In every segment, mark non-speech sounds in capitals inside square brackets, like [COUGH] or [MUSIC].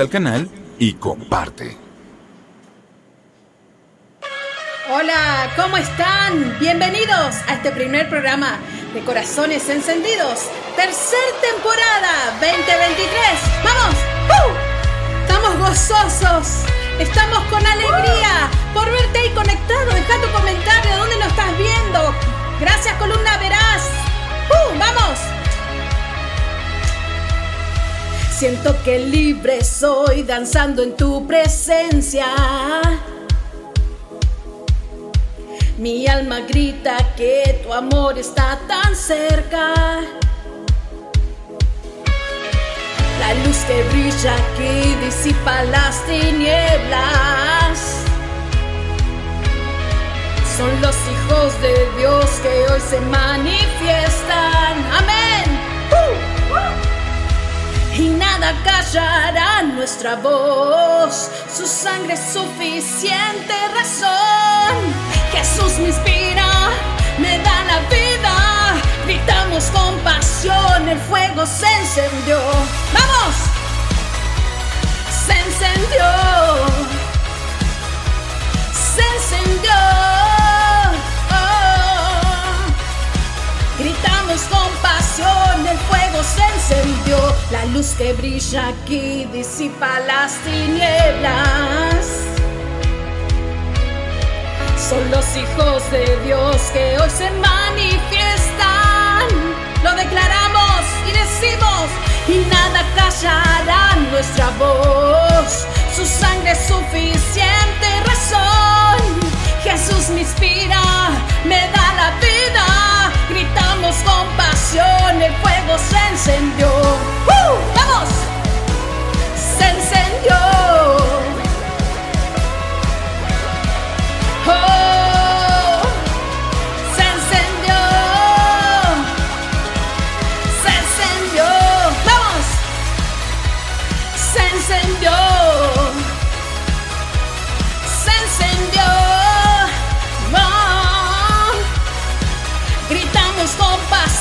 al canal y comparte. Hola, ¿cómo están? Bienvenidos a este primer programa de Corazones Encendidos, tercer temporada 2023. ¡Vamos! ¡Uh! Estamos gozosos, estamos con alegría por verte ahí conectado. Deja tu comentario, ¿dónde lo estás viendo? Gracias, columna Verás. ¡Uh! ¡Vamos! Siento que libre soy danzando en tu presencia. Mi alma grita que tu amor está tan cerca. La luz que brilla aquí disipa las tinieblas. Son los hijos de Dios que hoy se manifiestan. Amén. ¡Uh! ¡Uh! Y nada callará nuestra voz. Su sangre es suficiente razón. Jesús me inspira, me da la vida. Gritamos con pasión, el fuego se encendió. ¡Vamos! Se encendió. Se encendió. Que brilla aquí disipa las tinieblas. Son los hijos de Dios que hoy se manifiestan. Lo declaramos y decimos, y nada callará nuestra voz. Su sangre es suficiente razón. Jesús me inspira, me da la vida. Gritamos con pasión, el fuego se encendió. ¡Uh! ¡Vamos! Se encendió. Oh,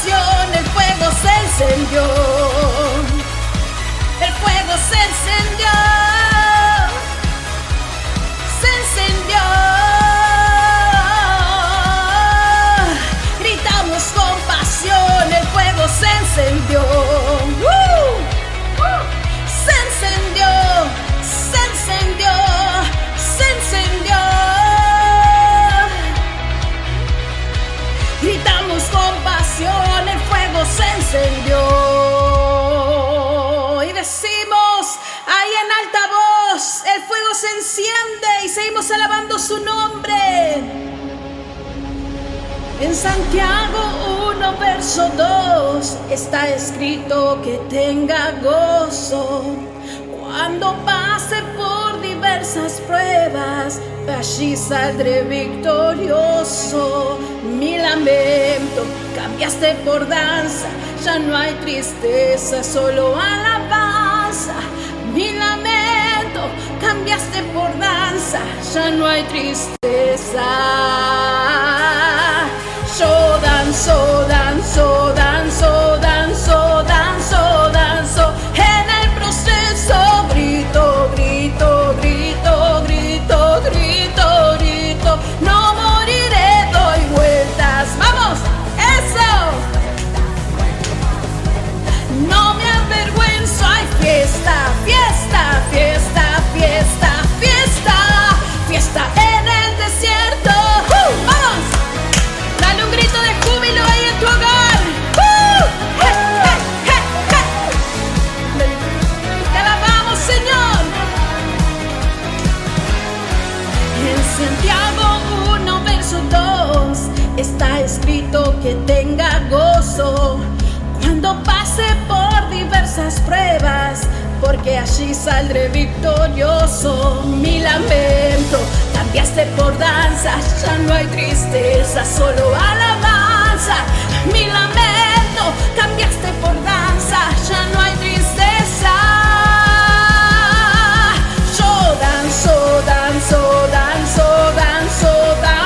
el fuego se encendió. El fuego se encendió. Se encendió. Gritamos con pasión, el fuego se encendió. Se encendió. Y decimos ahí en alta voz, el fuego se enciende y seguimos alabando su nombre. En Santiago 1, verso 2 está escrito que tenga gozo cuando pase por diversas pruebas, allí saldré victorioso. Mi lamento cambiaste por danza, ya no hay tristeza, solo alabanza. Mi lamento cambiaste por danza, ya no hay tristeza. Porque allí saldré victorioso. Mi lamento cambiaste por danza, ya no hay tristeza, solo alabanza. Mi lamento cambiaste por danza, ya no hay tristeza. Yo danzo, danzo, danzo, danzo, danzo,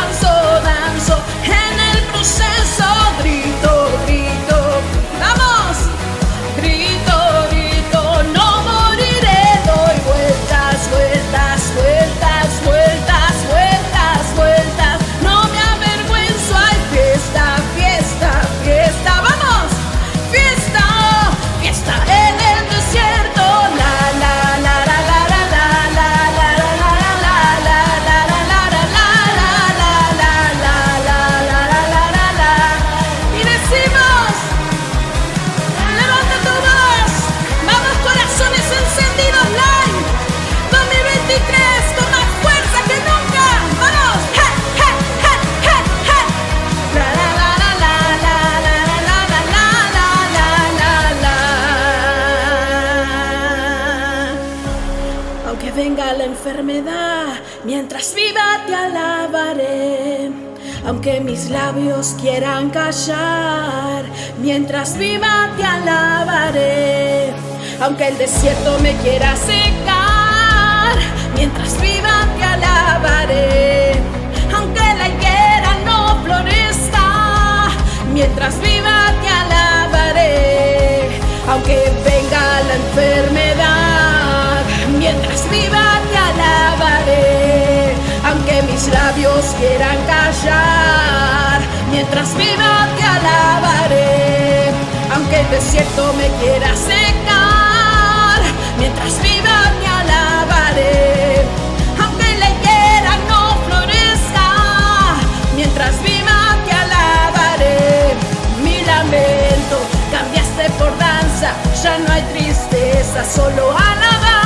Aunque mis labios quieran callar, mientras viva te alabaré. Aunque el desierto me quiera secar, mientras viva te alabaré. Aunque la higuera no florezca, mientras viva te alabaré. Aunque venga la enfermedad, mientras viva te alabaré. Mis labios quieran callar, mientras viva te alabaré. Aunque el desierto me quiera secar, mientras viva te alabaré. Aunque la higuera no florezca, mientras viva te alabaré. Mi lamento cambiaste por danza, ya no hay tristeza, solo alabanza.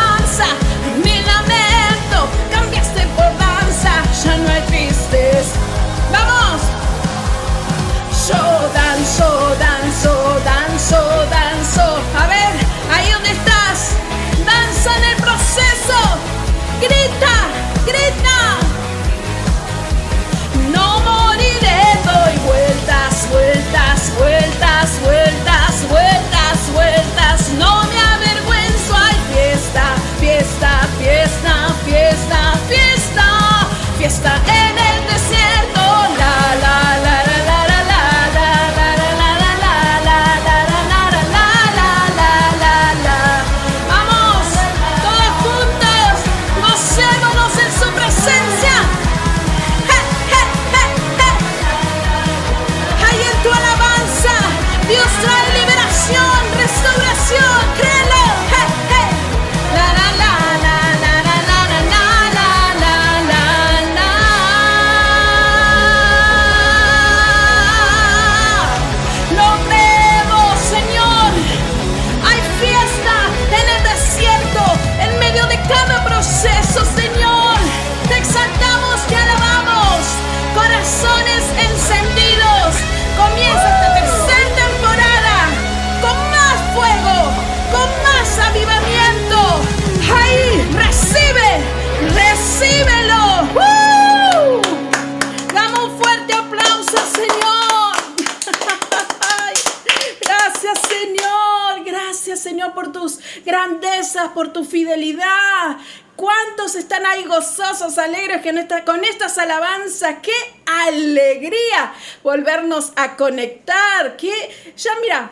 Por tu fidelidad. ¿Cuántos están ahí gozosos, alegres esta- con estas alabanzas? ¡Qué alegría volvernos a conectar! ¡Qué, ya mira,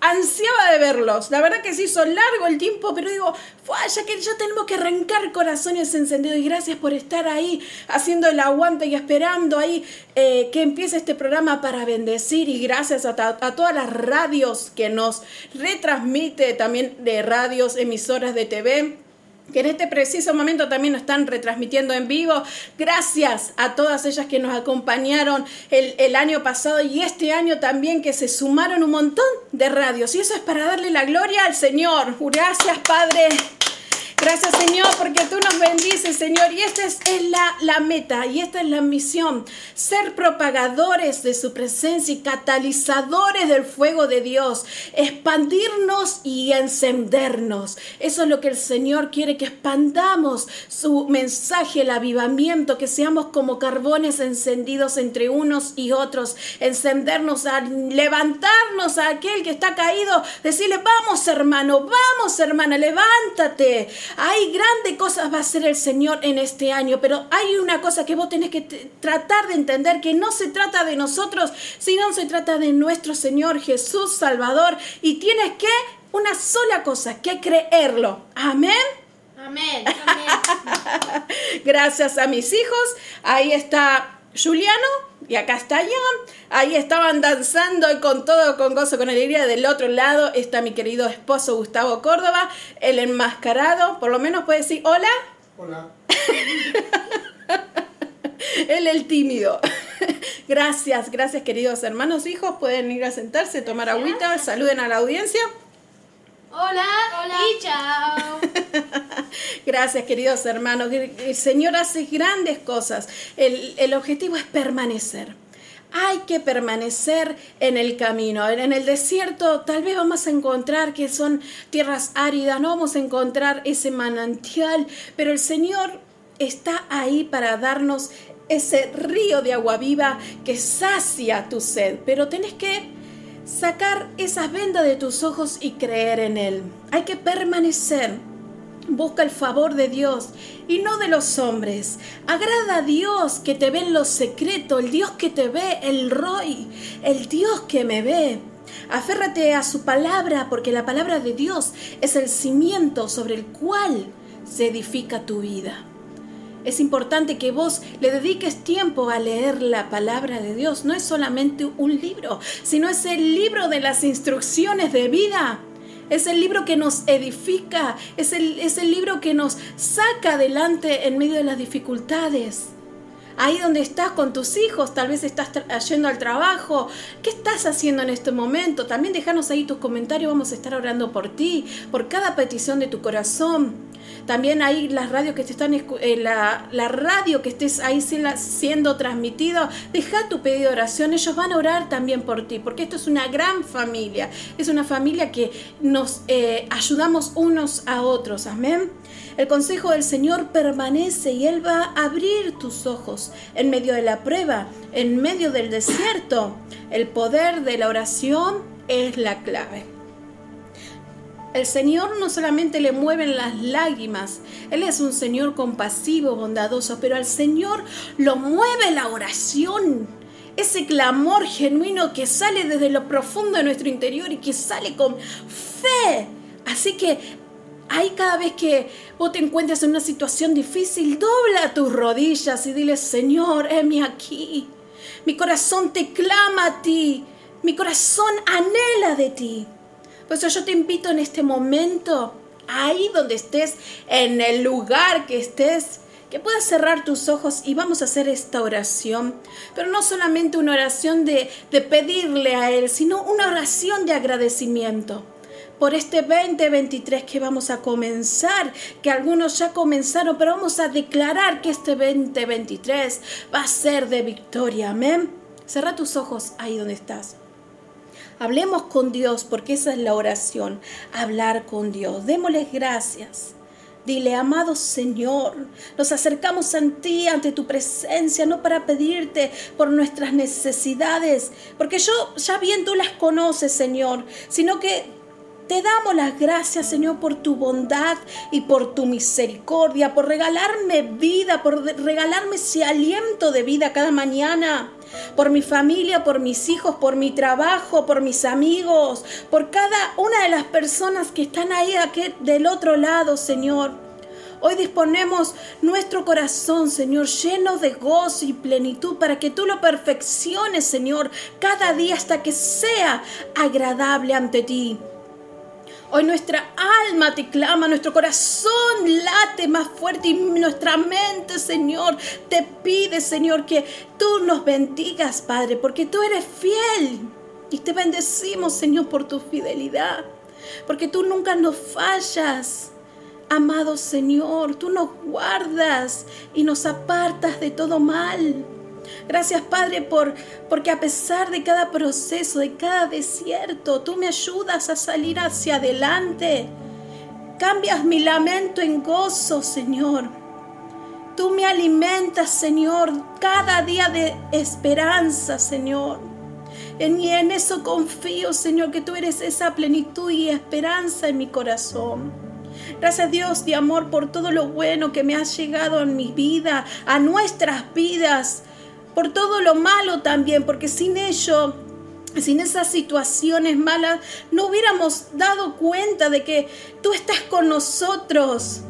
ansiaba de verlos. La verdad que se hizo largo el tiempo, pero digo, "Fua, ya que ya tenemos que arrancar corazones encendidos. Y gracias por estar ahí haciendo el aguante y esperando ahí eh, que empiece este programa para bendecir. Y gracias a, a todas las radios que nos retransmite, también de radios, emisoras de TV que en este preciso momento también nos están retransmitiendo en vivo. Gracias a todas ellas que nos acompañaron el, año pasado y este año también que se sumaron un montón de radios. Y eso es para darle la gloria al Señor. Gracias, Padre. Gracias Señor porque tú nos bendices Señor. Y esta es, la, la meta y esta es la misión, ser propagadores de su presencia y catalizadores del fuego de Dios, expandirnos y encendernos. Eso es lo que el Señor quiere, que expandamos su mensaje, el avivamiento, que seamos como carbones encendidos entre unos y otros, encendernos, a levantarnos a aquel que está caído, decirle, vamos hermano, vamos hermana, levántate. Hay grandes cosas va a hacer el Señor en este año, pero hay una cosa que vos tenés que tratar de entender, que no se trata de nosotros, sino se trata de nuestro Señor Jesús Salvador, y tienes que una sola cosa, que creerlo. Amén. Amén. [LAUGHS] Amén. Gracias a mis hijos. Ahí está Juliano y acá está Jan. Ahí estaban danzando y con todo, con gozo, con alegría. Del otro lado está mi querido esposo Gustavo Córdoba, el enmascarado. Por lo menos puede decir hola. Hola. [LAUGHS] Él el tímido. [LAUGHS] Gracias, gracias queridos hermanos, hijos. Pueden ir a sentarse, tomar agüita. Saluden a la audiencia. Hola. Hola. Y chao. [LAUGHS] Gracias, queridos hermanos. El Señor hace grandes cosas. El, el objetivo es permanecer. hay que permanecer en el camino. En el desierto tal vez vamos a encontrar que son tierras áridas, no vamos a encontrar ese manantial, pero el Señor está ahí para darnos ese río de agua viva que sacia tu sed. Pero tenés que sacar esas vendas de tus ojos y creer en Él. Hay que permanecer. Busca el favor de Dios y no de los hombres. Agrada a Dios que te ve en lo secreto, el Dios que te ve, el Roy, el Dios que me ve. Aférrate a su palabra porque la palabra de Dios es el cimiento sobre el cual se edifica tu vida. Es importante que vos le dediques tiempo a leer la palabra de Dios. No es solamente un libro, sino es el libro de las instrucciones de vida. Es el libro que nos edifica, es el, es el libro que nos saca adelante en medio de las dificultades ahí donde estás con tus hijos, tal vez estás yendo al trabajo. ¿Qué estás haciendo en este momento? También déjanos ahí tus comentarios, vamos a estar orando por ti, por cada petición de tu corazón. También ahí las radios que te están eh, la, radio que estés ahí siendo transmitido, deja tu pedido de oración, ellos van a orar también por ti, porque esto es una gran familia, es una familia que nos eh, ayudamos unos a otros, amén. El consejo del Señor permanece y Él va a abrir tus ojos en medio de la prueba, en medio del desierto. El poder de la oración es la clave. El Señor no solamente le mueven las lágrimas, Él es un Señor compasivo, bondadoso, pero al Señor lo mueve la oración ese clamor genuino que sale desde lo profundo de nuestro interior y que sale con fe. Así que Ahí cada vez que vos te encuentres en una situación difícil, dobla tus rodillas y dile, Señor, heme aquí. Mi corazón te clama a ti. Mi corazón anhela de ti. Por eso yo te invito en este momento, ahí donde estés, en el lugar que estés, que puedas cerrar tus ojos y vamos a hacer esta oración. Pero no solamente una oración de, de pedirle a Él, sino una oración de agradecimiento por este 2023 que vamos a comenzar, que algunos ya comenzaron, pero vamos a declarar que este 2023 va a ser de victoria. Amén. Cerra tus ojos ahí donde estás. Hablemos con Dios porque esa es la oración, hablar con Dios. Démosles gracias. Dile, amado Señor, nos acercamos a ti ante tu presencia, no para pedirte por nuestras necesidades, porque yo ya bien tú las conoces, Señor, sino que te damos las gracias, Señor, por tu bondad y por tu misericordia, por regalarme vida, por regalarme ese aliento de vida cada mañana. Por mi familia, por mis hijos, por mi trabajo, por mis amigos, por cada una de las personas que están ahí del otro lado, Señor. Hoy disponemos nuestro corazón, Señor, lleno de gozo y plenitud para que tú lo perfecciones, Señor, cada día hasta que sea agradable ante ti. Hoy nuestra alma te clama, nuestro corazón late más fuerte y nuestra mente, Señor, te pide, Señor, que tú nos bendigas, Padre, porque tú eres fiel. Y te bendecimos, Señor, por tu fidelidad, porque tú nunca nos fallas. Amado Señor, tú nos guardas y nos apartas de todo mal. Gracias Padre por porque a pesar de cada proceso, de cada desierto, tú me ayudas a salir hacia adelante. Cambias mi lamento en gozo, Señor. Tú me alimentas, Señor, cada día de esperanza, Señor. Y en eso confío, Señor, que tú eres esa plenitud y esperanza en mi corazón. Gracias Dios de amor por todo lo bueno que me has llegado en mi vida, a nuestras vidas por todo lo malo también, porque sin ello, sin esas situaciones malas, no hubiéramos dado cuenta de que tú estás con nosotros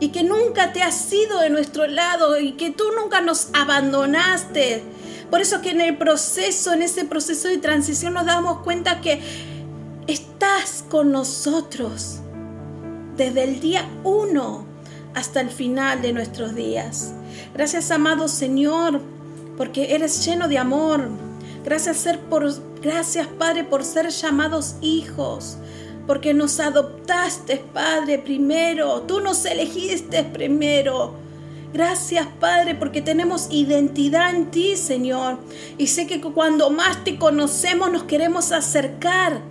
y que nunca te has ido de nuestro lado y que tú nunca nos abandonaste. Por eso que en el proceso, en ese proceso de transición nos damos cuenta que estás con nosotros desde el día uno hasta el final de nuestros días. Gracias, amado Señor, porque eres lleno de amor. Gracias, Padre por ser llamados hijos, porque nos adoptaste Padre primero, tú nos elegiste primero. Gracias, Padre, porque tenemos identidad en ti, Señor. Y sé que cuando más te conocemos nos queremos acercar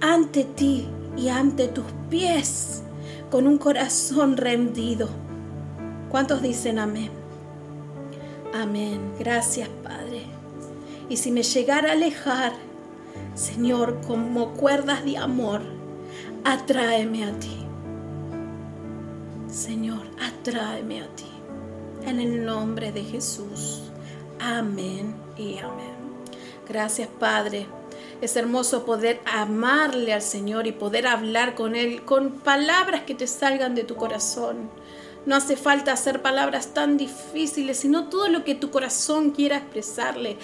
ante ti y ante tus pies con un corazón rendido. ¿Cuántos dicen amén? Amén. Gracias, Padre. Y si me llegara a alejar, Señor, como cuerdas de amor, atráeme a ti. Señor, atráeme a ti. En el nombre de Jesús. Amén y amén. Gracias, Padre. Es hermoso poder amarle al Señor y poder hablar con Él con palabras que te salgan de tu corazón. No hace falta hacer palabras tan difíciles, sino todo lo que tu corazón quiera expresarle.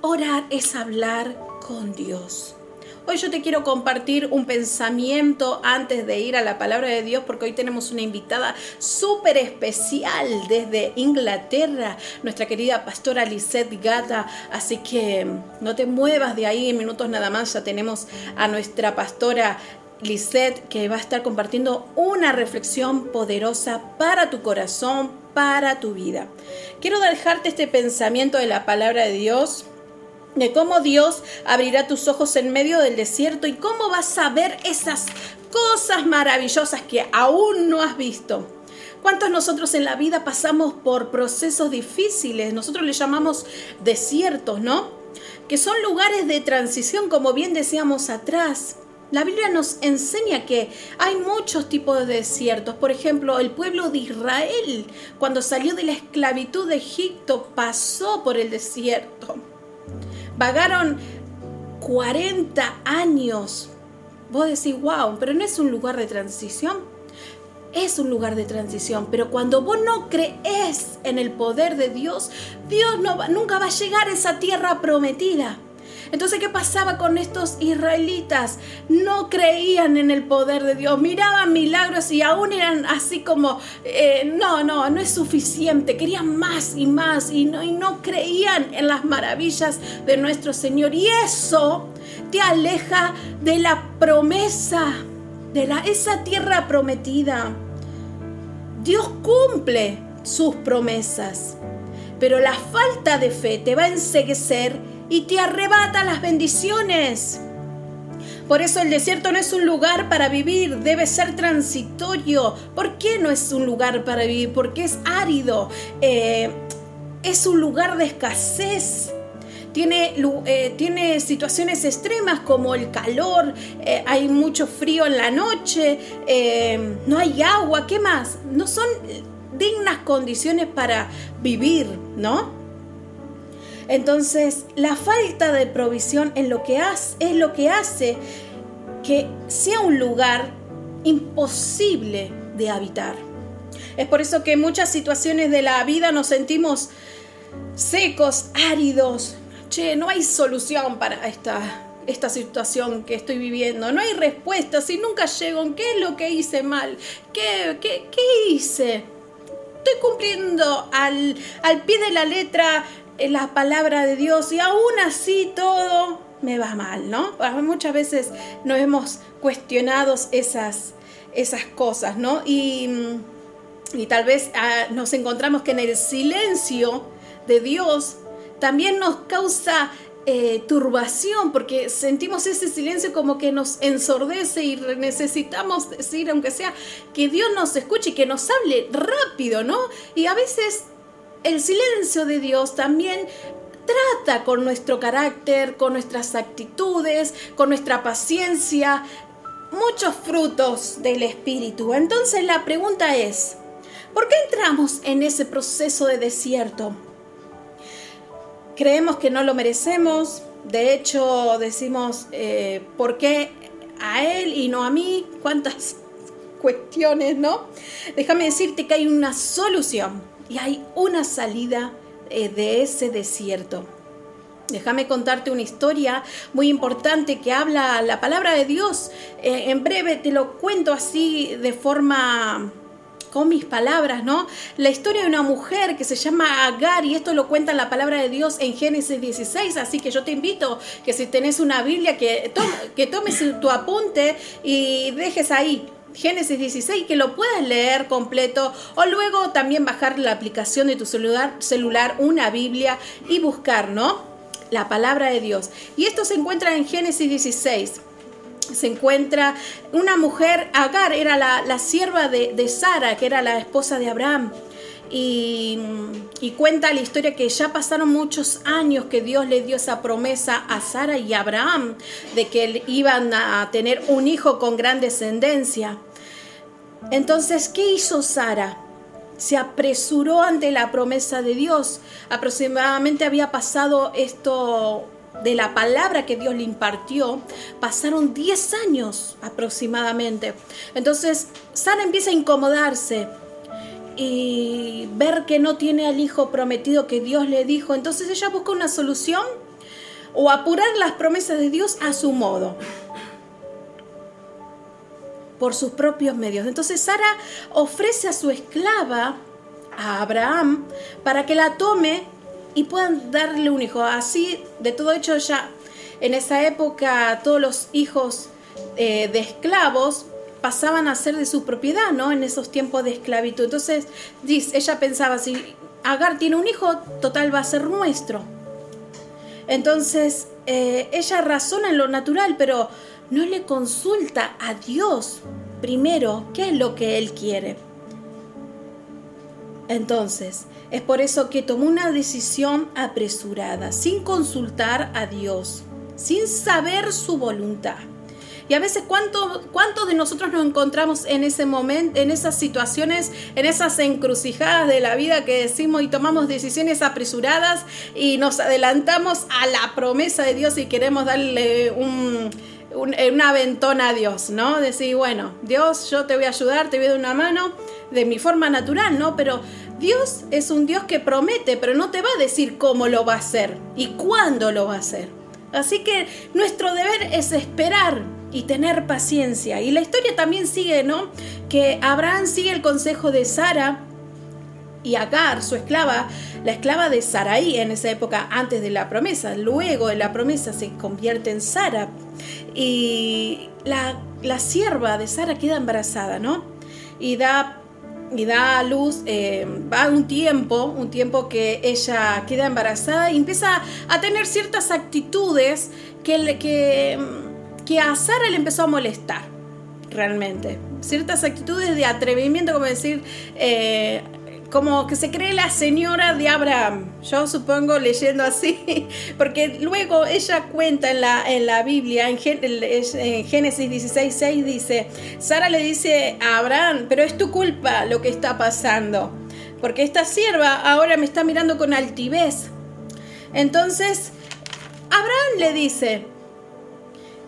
Orar es hablar con Dios. Hoy yo te quiero compartir un pensamiento antes de ir a la palabra de Dios porque hoy tenemos una invitada súper especial desde Inglaterra, nuestra querida pastora Lisette Gata. Así que no te muevas de ahí en minutos nada más, ya tenemos a nuestra pastora Lisette que va a estar compartiendo una reflexión poderosa para tu corazón, para tu vida. Quiero dejarte este pensamiento de la palabra de Dios de cómo Dios abrirá tus ojos en medio del desierto y cómo vas a ver esas cosas maravillosas que aún no has visto. ¿Cuántos nosotros en la vida pasamos por procesos difíciles? Nosotros le llamamos desiertos, ¿no? Que son lugares de transición, como bien decíamos atrás. La Biblia nos enseña que hay muchos tipos de desiertos. Por ejemplo, el pueblo de Israel, cuando salió de la esclavitud de Egipto, pasó por el desierto. Vagaron 40 años. Vos decís, wow, pero no es un lugar de transición. Es un lugar de transición, pero cuando vos no crees en el poder de Dios, Dios nunca va a llegar a esa tierra prometida. Entonces, ¿qué pasaba con estos israelitas? No creían en el poder de Dios, miraban milagros y aún eran así como, eh, no, no, no es suficiente, querían más y más y no, y no creían en las maravillas de nuestro Señor. Y eso te aleja de la promesa, de la, esa tierra prometida. Dios cumple sus promesas, pero la falta de fe te va a enseguecer y te arrebata las bendiciones. Por eso el desierto no es un lugar para vivir, debe ser transitorio. ¿Por qué no es un lugar para vivir? Porque es árido, eh, es un lugar de escasez. Tiene, eh, tiene, situaciones extremas como el calor, eh, hay mucho frío en la noche, no hay agua, ¿qué más? No son dignas condiciones para vivir, ¿no? Entonces, la falta de provisión en lo que es lo que hace que sea un lugar imposible de habitar. Es por eso que en muchas situaciones de la vida nos sentimos secos, áridos. Che, no hay solución para esta, esta situación que estoy viviendo. No hay respuestas y nunca llego. ¿Qué es lo que hice mal? ¿Qué, qué, qué hice? Estoy cumpliendo al, al pie de la letra la palabra de Dios y aún así todo me va mal, ¿no? Muchas veces nos hemos cuestionado esas, esas cosas, ¿no? Y, y tal vez ah, nos encontramos que en el silencio de Dios también nos causa eh, turbación, porque sentimos ese silencio como que nos ensordece y necesitamos decir, aunque sea, que Dios nos escuche y que nos hable rápido, ¿no? Y a veces el silencio de Dios también trata con nuestro carácter, con nuestras actitudes, con nuestra paciencia, muchos frutos del Espíritu. Entonces la pregunta es, ¿por qué entramos en ese proceso de desierto? Creemos que no lo merecemos, de hecho decimos, eh, ¿por qué a él y no a mí? ¿Cuántas [LAUGHS] cuestiones, no? Déjame decirte que hay una solución y hay una salida eh, de ese desierto. Déjame contarte una historia muy importante que habla la palabra de Dios. Eh, en breve te lo cuento así de forma con mis palabras, ¿no? La historia de una mujer que se llama Agar y esto lo cuenta la palabra de Dios en Génesis 16, así que yo te invito que si tenés una Biblia que, que tomes tu apunte y dejes ahí Génesis 16, que lo puedes leer completo o luego también bajar la aplicación de tu celular, celular una Biblia y buscar, ¿no? La palabra de Dios. Y esto se encuentra en Génesis 16 se encuentra una mujer, Agar era la, sierva de, de, Sara, que era la esposa de Abraham. Y, cuenta la historia que ya pasaron muchos años que Dios le dio esa promesa a Sara y a Abraham de que iban a tener un hijo con gran descendencia. Entonces, ¿qué hizo Sara? Se apresuró ante la promesa de Dios. Aproximadamente había pasado esto de la palabra que Dios le impartió, pasaron 10 años aproximadamente. Entonces, Sara empieza a incomodarse y ver que no tiene al hijo prometido que Dios le dijo. Entonces ella busca una solución o apurar las promesas de Dios a su modo por sus propios medios. Entonces Sara ofrece a su esclava, a Abraham, para que la tome y puedan darle un hijo. Así, de todo hecho, ya en esa época todos los hijos eh, de esclavos pasaban a ser de su propiedad, ¿no? En esos tiempos de esclavitud. Entonces, ella pensaba, si Agar tiene un hijo, total va a ser nuestro. Entonces, eh, ella razona en lo natural, pero no le consulta a Dios primero qué es lo que Él quiere. Entonces, es por eso que tomó una decisión apresurada, sin consultar a Dios, sin saber su voluntad. Y a veces, ¿cuántos cuánto de nosotros nos encontramos en ese momento, en esas situaciones, en esas encrucijadas de la vida que decimos y tomamos decisiones apresuradas y nos adelantamos a la promesa de Dios y queremos darle un, un, aventón a Dios, ¿no? Decir, bueno, Dios, yo te voy a ayudar, te voy a dar una mano de mi forma natural, ¿no? Pero Dios es un Dios que promete, pero no te va a decir cómo lo va a hacer y cuándo lo va a hacer. Así que nuestro deber es esperar y tener paciencia. Y la historia también sigue, ¿no? Que Abraham sigue el consejo de Sara y Agar, su esclava, la esclava de Saraí en esa época antes de la promesa. Luego de la promesa se convierte en Sara y la, la sierva de Sara queda embarazada, ¿no? Y da y da a luz, eh, va un tiempo, un tiempo que ella queda embarazada y empieza a tener ciertas actitudes que, que, que a Sara le empezó a molestar, realmente. Ciertas actitudes de atrevimiento, como decir, eh, como que se cree la señora de Abraham, yo supongo leyendo así, [LAUGHS] porque luego ella cuenta en la, en la Biblia, en, Génesis 16, 6 dice, Sara le dice a Abraham, pero es tu culpa lo que está pasando, porque esta sierva ahora me está mirando con altivez. Entonces, Abraham le dice,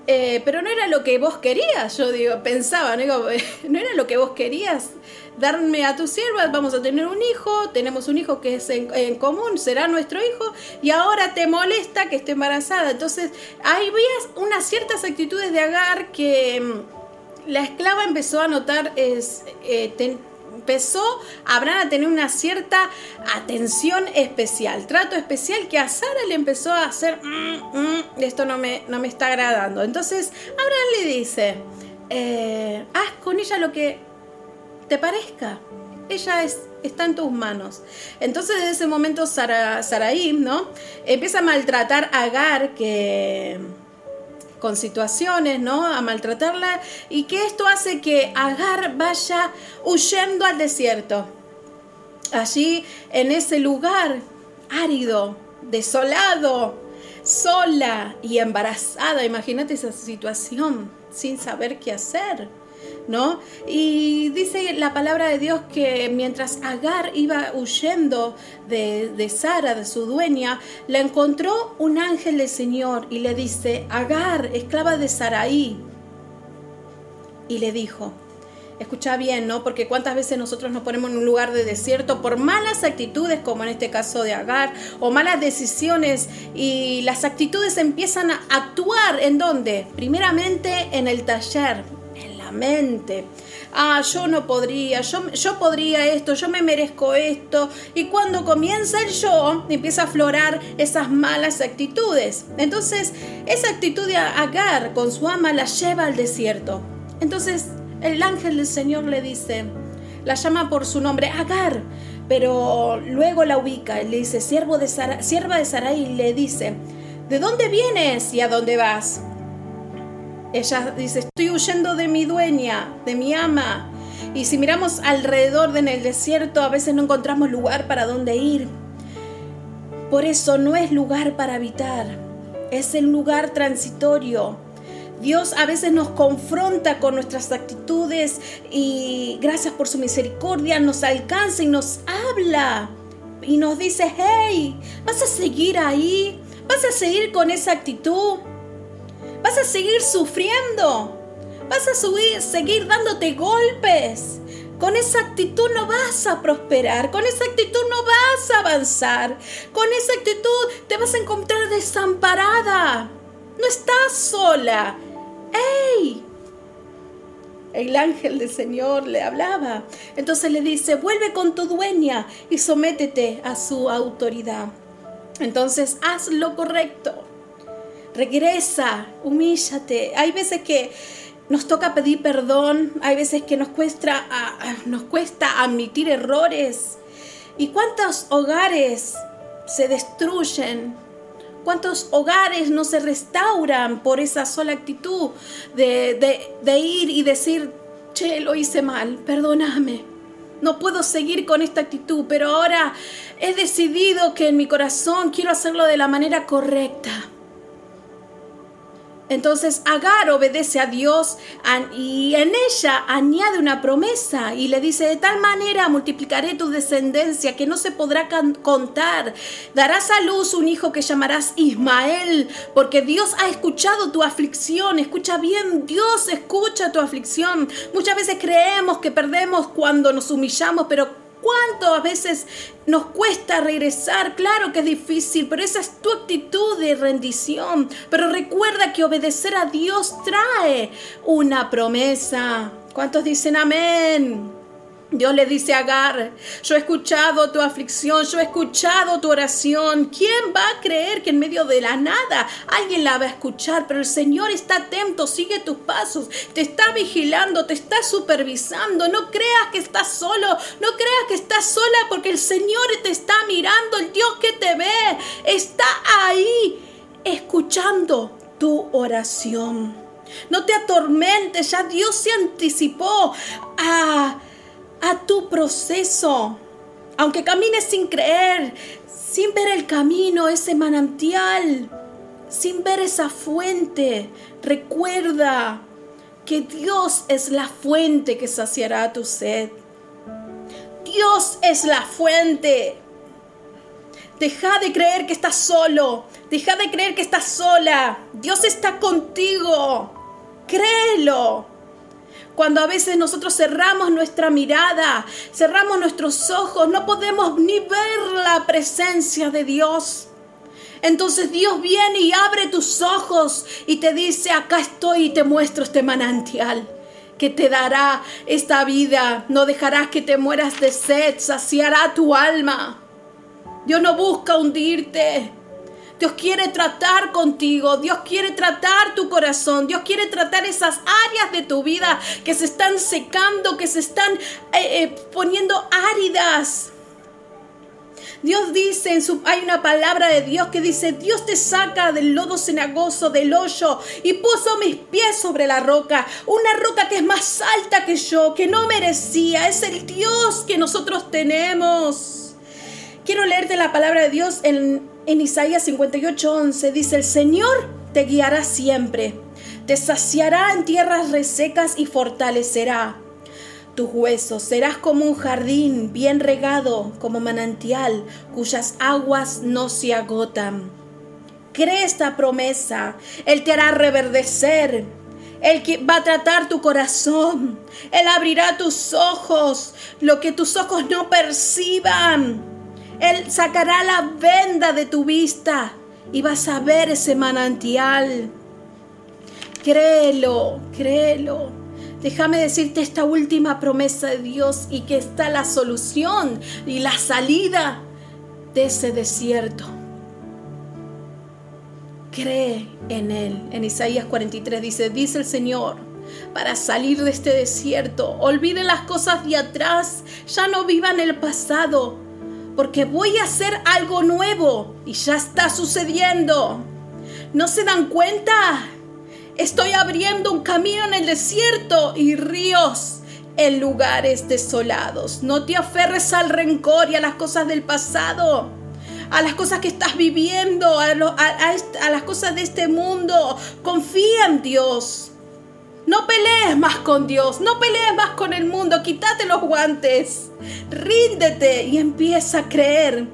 eh, pero no era lo que vos querías, yo digo, pensaba, ¿no? [LAUGHS] no era lo que vos querías darme a tu sierva, vamos a tener un hijo, tenemos un hijo que es en, común, será nuestro hijo, y ahora te molesta que esté embarazada. Entonces, ahí veías unas ciertas actitudes de Agar que mm, la esclava empezó a notar, es, eh, empezó Abraham a tener una cierta atención especial, trato especial que a Sara le empezó a hacer, mm, mm, esto no me, no me está agradando. Entonces, Abraham le dice, eh, haz con ella lo que te parezca. Ella es, está en tus manos. Entonces, desde ese momento, Sara, Saraí, ¿no? Empieza a maltratar a Agar, que con situaciones, ¿no? A maltratarla y que esto hace que Agar vaya huyendo al desierto. Allí, en ese lugar árido, desolado, sola y embarazada, imagínate esa situación, sin saber qué hacer. ¿No? Y dice la palabra de Dios que mientras Agar iba huyendo de, de Sara, de su dueña, la encontró un ángel del Señor y le dice, Agar, esclava de Saraí. Y le dijo, Escucha bien, ¿no? Porque cuántas veces nosotros nos ponemos en un lugar de desierto por malas actitudes, como en este caso de Agar, o malas decisiones, y las actitudes empiezan a actuar en dónde? Primeramente en el taller, mente. Ah, yo no podría, yo, yo podría esto, yo me merezco esto. Y cuando comienza el yo, empieza a aflorar esas malas actitudes. Entonces, esa actitud de Agar con su ama la lleva al desierto. Entonces, el ángel del Señor le dice, la llama por su nombre, Agar, pero luego la ubica y le dice, sierva de Sarai, le dice, ¿de dónde vienes y a dónde vas? Ella dice, estoy huyendo de mi dueña, de mi ama. Y si miramos alrededor en el desierto, a veces no encontramos lugar para dónde ir. Por eso no es lugar para habitar, es el lugar transitorio. Dios a veces nos confronta con nuestras actitudes y gracias por su misericordia nos alcanza y nos habla y nos dice, hey, ¿vas a seguir ahí? ¿Vas a seguir con esa actitud? ¿Vas a seguir sufriendo? ¿Vas a seguir dándote golpes? Con esa actitud no vas a prosperar, con esa actitud no vas a avanzar, con esa actitud te vas a encontrar desamparada. No estás sola, ¡Ey! El ángel del Señor le hablaba. Entonces le dice, vuelve con tu dueña y sométete a su autoridad. Entonces haz lo correcto. Regresa, humíllate. Hay veces que nos toca pedir perdón, hay veces que nos cuesta, nos cuesta admitir errores. ¿Y cuántos hogares se destruyen ¿Cuántos hogares no se restauran por esa sola actitud de, ir y decir, che, lo hice mal, perdóname? No puedo seguir con esta actitud, pero ahora he decidido que en mi corazón quiero hacerlo de la manera correcta. Entonces Agar obedece a Dios y en ella añade una promesa y le dice, de tal manera multiplicaré tu descendencia que no se podrá contar. Darás a luz un hijo que llamarás Ismael, porque Dios ha escuchado tu aflicción. Escucha bien, Dios escucha tu aflicción. Muchas veces creemos que perdemos cuando nos humillamos, pero ¿Cuánto a veces nos cuesta regresar? Claro que es difícil, pero esa es tu actitud de rendición. Pero recuerda que obedecer a Dios trae una promesa. ¿Cuántos dicen amén? Dios le dice a Agar, yo he escuchado tu aflicción, yo he escuchado tu oración. ¿Quién va a creer que en medio de la nada alguien la va a escuchar? Pero el Señor está atento, sigue tus pasos, te está vigilando, te está supervisando. No creas que estás solo, no creas que estás sola porque el Señor te está mirando, el Dios que te ve está ahí escuchando tu oración. No te atormentes, ya Dios se anticipó a a tu proceso. Aunque camines sin creer, sin ver el camino, ese manantial, sin ver esa fuente, recuerda que Dios es la fuente que saciará tu sed. Dios es la fuente. Deja de creer que estás solo. Deja de creer que estás sola. Dios está contigo. Créelo. Cuando a veces nosotros cerramos nuestra mirada, cerramos nuestros ojos, no podemos ni ver la presencia de Dios. Entonces Dios viene y abre tus ojos y te dice, acá estoy y te muestro este manantial que te dará esta vida. No dejarás que te mueras de sed, saciará tu alma. Dios no busca hundirte. Dios quiere tratar contigo, Dios quiere tratar tu corazón, Dios quiere tratar esas áreas de tu vida que se están secando, que se están eh, eh, poniendo áridas. Dios dice, hay una palabra de Dios que dice, Dios te saca del lodo cenagoso, del hoyo, y puso mis pies sobre la roca, una roca que es más alta que yo, que no merecía, es el Dios que nosotros tenemos. Quiero leerte la palabra de Dios en en Isaías 58:11 dice, el Señor te guiará siempre, te saciará en tierras resecas y fortalecerá tus huesos. Serás como un jardín bien regado, como manantial, cuyas aguas no se agotan. Cree esta promesa, Él te hará reverdecer. Él va a tratar tu corazón. Él abrirá tus ojos, lo que tus ojos no perciban. Él sacará la venda de tu vista y vas a ver ese manantial. Créelo, créelo. Déjame decirte esta última promesa de Dios y que está la solución y la salida de ese desierto. Cree en Él. En Isaías 43 dice, dice el Señor, para salir de este desierto. Olviden las cosas de atrás, ya no vivan el pasado, porque voy a hacer algo nuevo y ya está sucediendo. ¿No se dan cuenta? Estoy abriendo un camino en el desierto y ríos en lugares desolados. No te aferres al rencor y a las cosas del pasado, a las cosas que estás viviendo, a, las cosas de este mundo. Confía en Dios. No pelees más con Dios, no pelees más con el mundo, quítate los guantes, ríndete y empieza a creer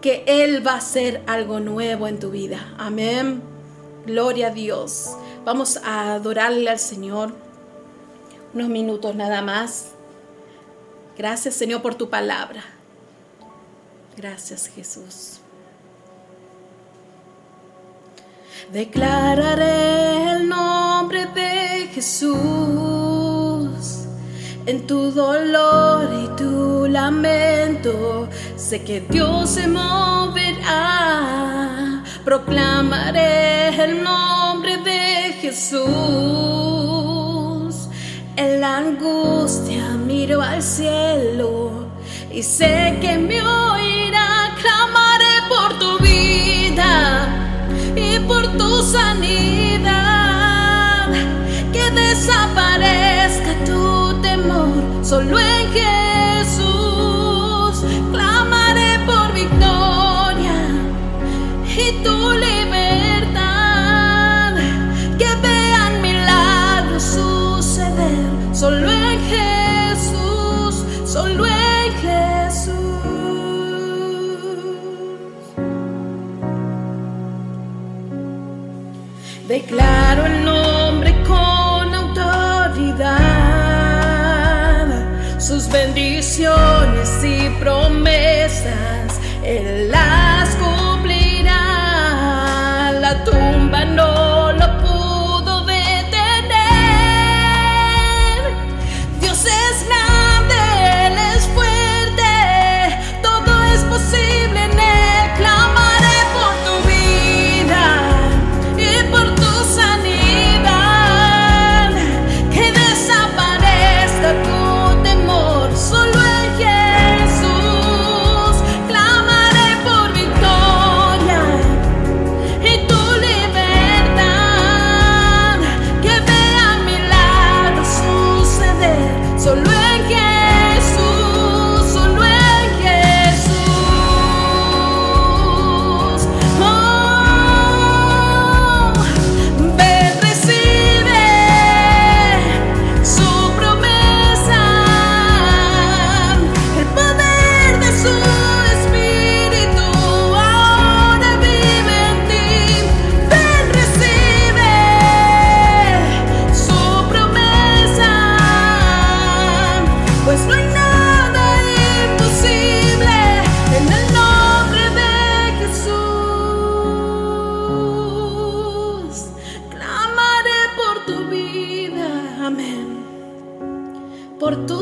que Él va a hacer algo nuevo en tu vida. Amén. Gloria a Dios. Vamos a adorarle al Señor unos minutos nada más. Gracias Señor por tu palabra. Gracias Jesús. Declararé el nombre de Jesús en tu dolor y tu lamento. Sé que Dios se moverá. Proclamaré el nombre de Jesús. En la angustia miro al cielo y sé que me oirá. Por tu sanidad. Que desaparezca tu temor solo en Jesús. Declaro el nombre con autoridad, sus bendiciones y promesas,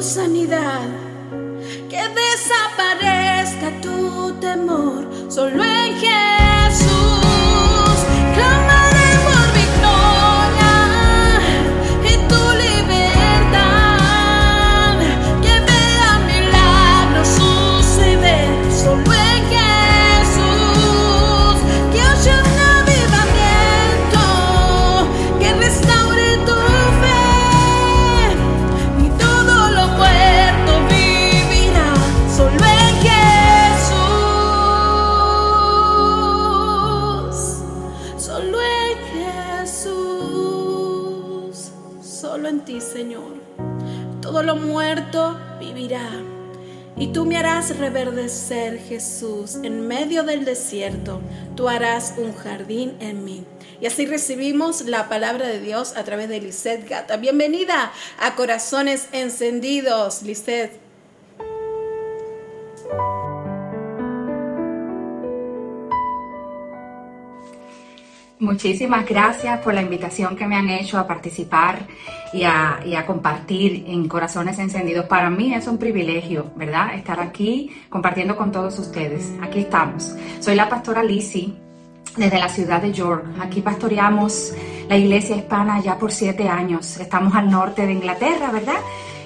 sanidad. Que desaparezca tu temor solo en Jesús. Me harás reverdecer, Jesús, en medio del desierto. Tú harás un jardín en mí. Y así recibimos la palabra de Dios a través de Lisette Gata. Bienvenida a Corazones Encendidos, Lisette. Muchísimas gracias por la invitación que me han hecho a participar y a, compartir en Corazones Encendidos. Para mí es un privilegio, ¿verdad? Estar aquí compartiendo con todos ustedes. Aquí estamos. Soy la pastora Lizzie desde la ciudad de York. Aquí pastoreamos la iglesia hispana ya por siete años. Estamos al norte de Inglaterra, ¿verdad?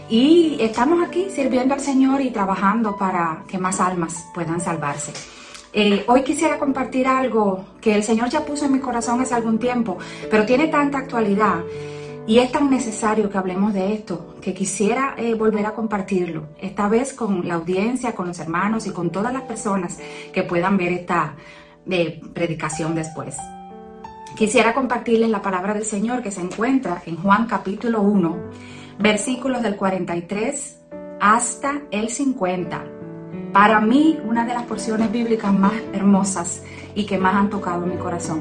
Y estamos aquí sirviendo al Señor y trabajando para que más almas puedan salvarse. Eh, hoy quisiera compartir algo que el Señor ya puso en mi corazón hace algún tiempo, pero tiene tanta actualidad y es tan necesario que hablemos de esto que quisiera eh, volver a compartirlo, esta vez con la audiencia, con los hermanos y con todas las personas que puedan ver esta eh, predicación después. Quisiera compartirles la palabra del Señor que se encuentra en Juan capítulo 1, versículos del 43 hasta el 50 para mí, una de las porciones bíblicas más hermosas y que más han tocado mi corazón.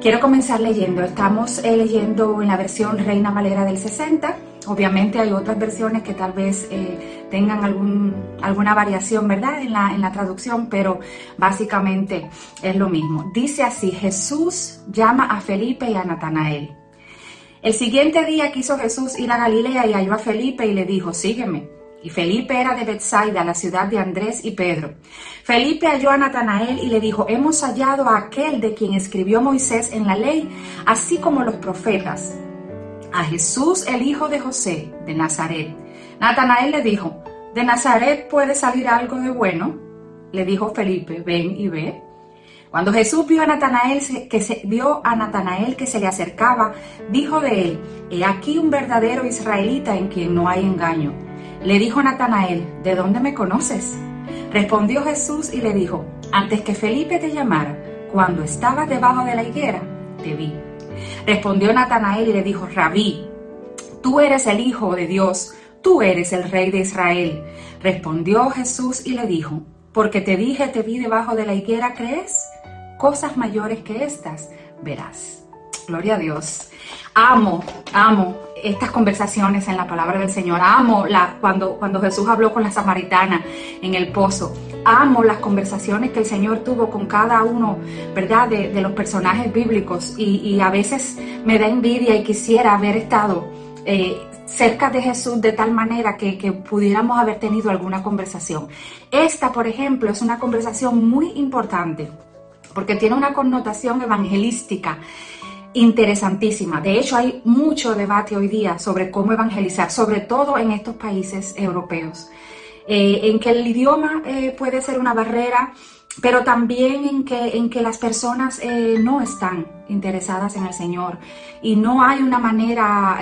Quiero comenzar leyendo. Estamos eh, leyendo en la versión Reina Valera del 60. Obviamente hay otras versiones que tal vez eh, tengan algún, alguna variación, ¿verdad? En la, en la traducción, pero básicamente es lo mismo. Dice así, Jesús llama a Felipe y a Natanael. El siguiente día quiso Jesús ir a Galilea y halló a Felipe y le dijo, sígueme y Felipe era de Bethsaida, la ciudad de Andrés y Pedro. Felipe halló a Natanael y le dijo, hemos hallado a aquel de quien escribió Moisés en la ley, así como los profetas, a Jesús el hijo de José de Nazaret. Natanael le dijo, ¿de Nazaret puede salir algo de bueno? Le dijo Felipe, ven y ve. Cuando Jesús vio a Natanael que se vio a Natanael que se le acercaba, dijo de él: He aquí un verdadero israelita en quien no hay engaño. Le dijo Natanael, ¿de dónde me conoces? Respondió Jesús y le dijo, antes que Felipe te llamara, cuando estabas debajo de la higuera, te vi. Respondió Natanael y le dijo, Rabí, tú eres el Hijo de Dios, tú eres el Rey de Israel. Respondió Jesús y le dijo, porque te dije, te vi debajo de la higuera, ¿crees? Cosas mayores que estas verás. Gloria a Dios. Amo, amo estas conversaciones en la palabra del Señor. Amo la, cuando, cuando Jesús habló con la samaritana en el pozo. Amo las conversaciones que el Señor tuvo con cada uno, ¿verdad?, de, los personajes bíblicos. Y, a veces me da envidia y quisiera haber estado eh, cerca de Jesús de tal manera que, que, pudiéramos haber tenido alguna conversación. Esta, por ejemplo, es una conversación muy importante porque tiene una connotación evangelística interesantísima. De hecho, hay mucho debate hoy día sobre cómo evangelizar, sobre todo en estos países europeos, eh, en que el idioma eh, puede ser una barrera, pero también en que, en que las personas eh, no están interesadas en el Señor y no hay una manera,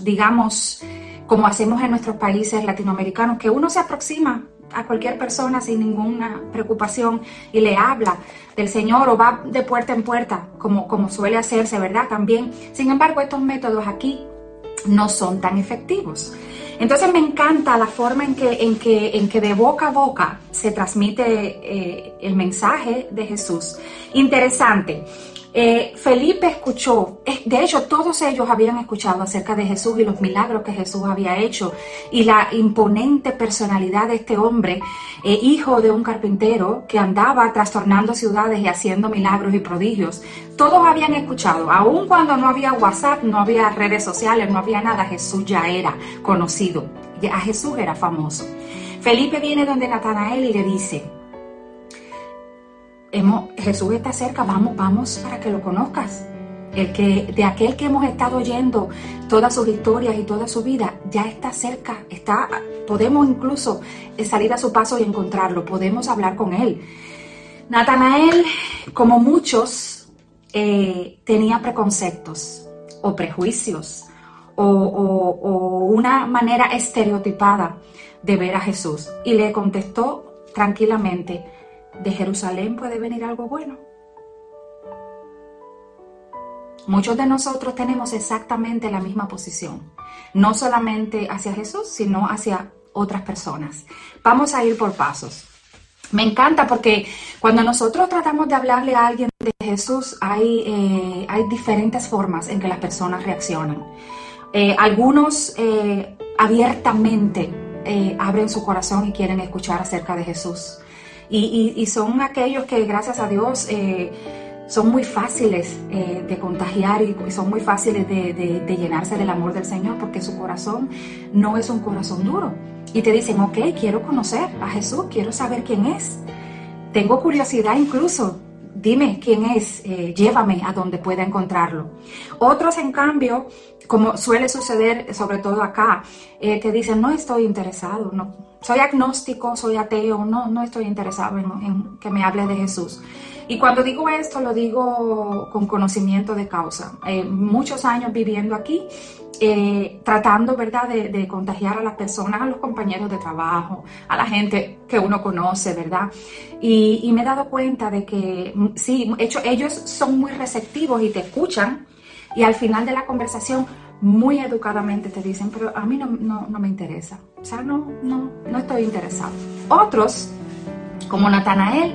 digamos, como hacemos en nuestros países latinoamericanos, que uno se aproxima a cualquier persona sin ninguna preocupación y le habla del Señor o va de puerta en puerta, como, como suele hacerse, ¿verdad? También. Sin embargo, estos métodos aquí no son tan efectivos. Entonces me encanta la forma en que, en que, en que de boca a boca se transmite eh, el mensaje de Jesús. Interesante. Eh, Felipe escuchó, de hecho todos ellos habían escuchado acerca de Jesús y los milagros que Jesús había hecho y la imponente personalidad de este hombre, eh, hijo de un carpintero que andaba trastornando ciudades y haciendo milagros y prodigios. Todos habían escuchado, aun cuando no había WhatsApp, no había redes sociales, no había nada, Jesús ya era conocido, a Jesús era famoso. Felipe viene donde Natanael y le dice, Jesús está cerca, vamos, vamos para que lo conozcas. El que, de aquel que hemos estado oyendo todas sus historias y toda su vida, ya está cerca, está, podemos incluso salir a su paso y encontrarlo, podemos hablar con él. Natanael, como muchos, eh, tenía preconceptos o prejuicios o, o una manera estereotipada de ver a Jesús y le contestó tranquilamente, de Jerusalén puede venir algo bueno. Muchos de nosotros tenemos exactamente la misma posición, no solamente hacia Jesús, sino hacia otras personas. Vamos a ir por pasos. Me encanta porque cuando nosotros tratamos de hablarle a alguien de Jesús, hay, eh, hay diferentes formas en que las personas reaccionan. Eh, algunos eh, abiertamente abren su corazón y quieren escuchar acerca de Jesús. Y, son aquellos que, gracias a Dios, eh, son muy fáciles eh, de contagiar y, son muy fáciles de, llenarse del amor del Señor porque su corazón no es un corazón duro. Y te dicen, ok, quiero conocer a Jesús, quiero saber quién es. Tengo curiosidad incluso dime quién es, eh, llévame a donde pueda encontrarlo. Otros, en cambio, como suele suceder sobre todo acá, te dicen, no estoy interesado, no, soy agnóstico, soy ateo, no, no estoy interesado en, que me hable de Jesús. Y cuando digo esto, lo digo con conocimiento de causa. Eh, muchos años viviendo aquí, eh, tratando, ¿verdad?, de, contagiar a las personas, a los compañeros de trabajo, a la gente que uno conoce, ¿verdad? Y, me he dado cuenta de que, mm, sí, hecho, ellos son muy receptivos y te escuchan y al final de la conversación muy educadamente te dicen, pero a mí no, no, me interesa, o sea, no, no, no estoy interesado. Otros, como Natanael,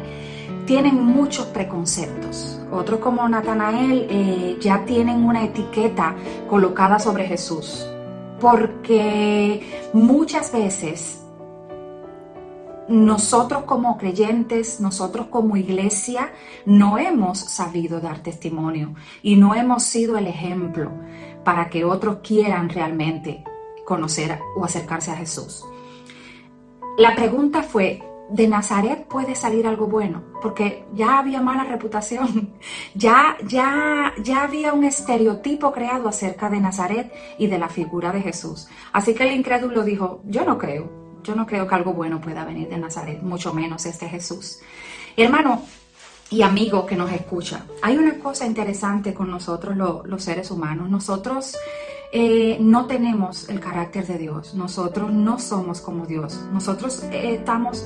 tienen muchos preconceptos. Otros como Natanael eh, ya tienen una etiqueta colocada sobre Jesús. Porque muchas veces nosotros como creyentes, nosotros como iglesia, no hemos sabido dar testimonio y no hemos sido el ejemplo para que otros quieran realmente conocer o acercarse a Jesús. La pregunta fue, de Nazaret puede salir algo bueno, porque ya había mala reputación, [LAUGHS] ya, ya, ya había un estereotipo creado acerca de Nazaret y de la figura de Jesús. Así que el incrédulo dijo, yo no creo, yo no creo que algo bueno pueda venir de Nazaret, mucho menos este Jesús. Hermano y amigo que nos escucha, hay una cosa interesante con nosotros los seres humanos. Nosotros eh, no tenemos el carácter de Dios, nosotros no somos como Dios, nosotros eh, estamos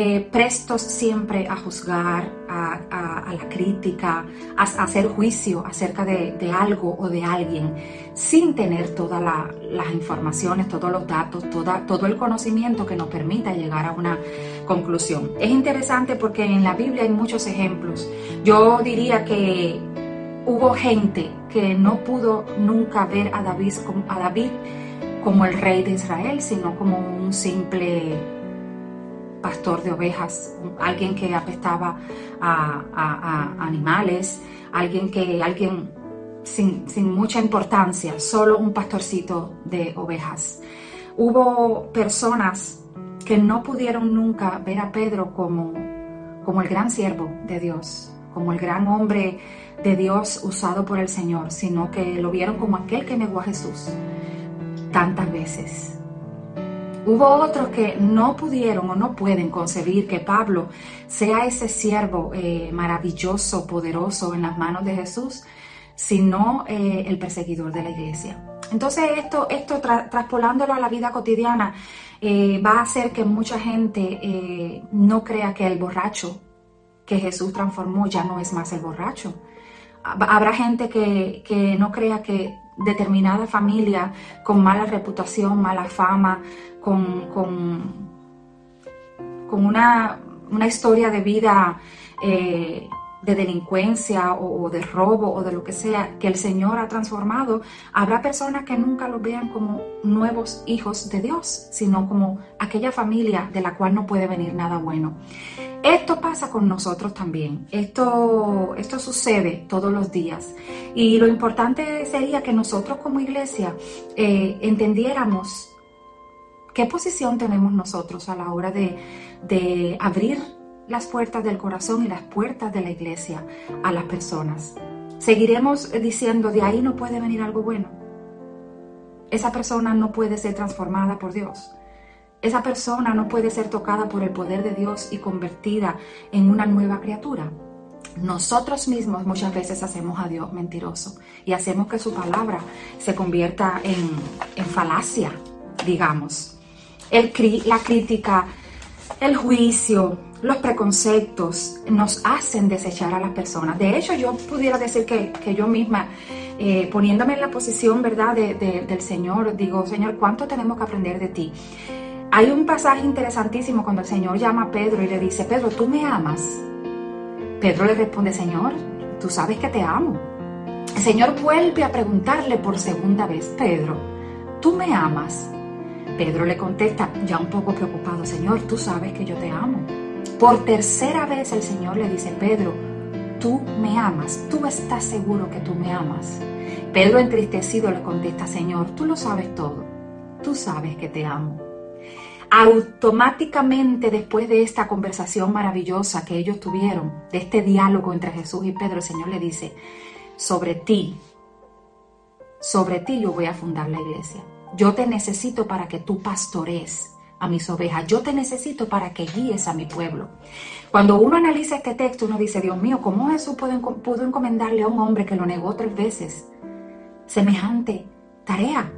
eh, prestos siempre a juzgar, a, la crítica, a, hacer juicio acerca de, algo o de alguien, sin tener todas las informaciones, todos los datos, toda, todo el conocimiento que nos permita llegar a una conclusión. Es interesante porque en la Biblia hay muchos ejemplos. Yo diría que hubo gente que no pudo nunca ver a David, a David como el rey de Israel, sino como un simple pastor de ovejas, alguien que apestaba a, animales, alguien que, alguien sin, mucha importancia, solo un pastorcito de ovejas. Hubo personas que no pudieron nunca ver a Pedro como, como el gran siervo de Dios, como el gran hombre de Dios usado por el Señor, sino que lo vieron como aquel que negó a Jesús tantas veces. Hubo otros que no pudieron o no pueden concebir que Pablo sea ese siervo eh, maravilloso, poderoso en las manos de Jesús, sino eh, el perseguidor de la iglesia. Entonces esto, esto traspolándolo a la vida cotidiana, eh, va a hacer que mucha gente no crea que el borracho que Jesús transformó ya no es más el borracho. Habrá gente que, que no crea que determinada familia con mala reputación, mala fama, con, con, una, historia de vida eh, de delincuencia o, de robo o de lo que sea que el Señor ha transformado, habrá personas que nunca lo vean como nuevos hijos de Dios, sino como aquella familia de la cual no puede venir nada bueno. Esto pasa con nosotros también, esto, esto sucede todos los días y lo importante sería que nosotros como iglesia eh, entendiéramos qué posición tenemos nosotros a la hora de, abrir las puertas del corazón y las puertas de la iglesia a las personas. Seguiremos diciendo, de ahí no puede venir algo bueno. Esa persona no puede ser transformada por Dios. Esa persona no puede ser tocada por el poder de Dios y convertida en una nueva criatura. Nosotros mismos muchas veces hacemos a Dios mentiroso y hacemos que su palabra se convierta en falacia, digamos. El, la crítica, el juicio, los preconceptos nos hacen desechar a las personas. De hecho, yo pudiera decir que, yo misma, eh, poniéndome en la posición, ¿verdad?, del Señor, digo, Señor, ¿cuánto tenemos que aprender de ti? Hay un pasaje interesantísimo cuando el Señor llama a Pedro y le dice, Pedro, ¿tú me amas? Pedro le responde, Señor, tú sabes que te amo. El Señor vuelve a preguntarle por segunda vez, Pedro, ¿tú me amas? Pedro le contesta, ya un poco preocupado, Señor, tú sabes que yo te amo. Por tercera vez el Señor le dice, Pedro, tú me amas, tú estás seguro que tú me amas. Pedro entristecido le contesta, Señor, tú lo sabes todo, tú sabes que te amo. automáticamente después de esta conversación maravillosa que ellos tuvieron, de este diálogo entre Jesús y Pedro, el Señor le dice, sobre ti, sobre ti yo voy a fundar la iglesia. Yo te necesito para que tú pastores a mis ovejas. Yo te necesito para que guíes a mi pueblo. Cuando uno analiza este texto, uno dice, Dios mío, ¿cómo Jesús pudo, encomendarle a un hombre que lo negó tres veces semejante tarea?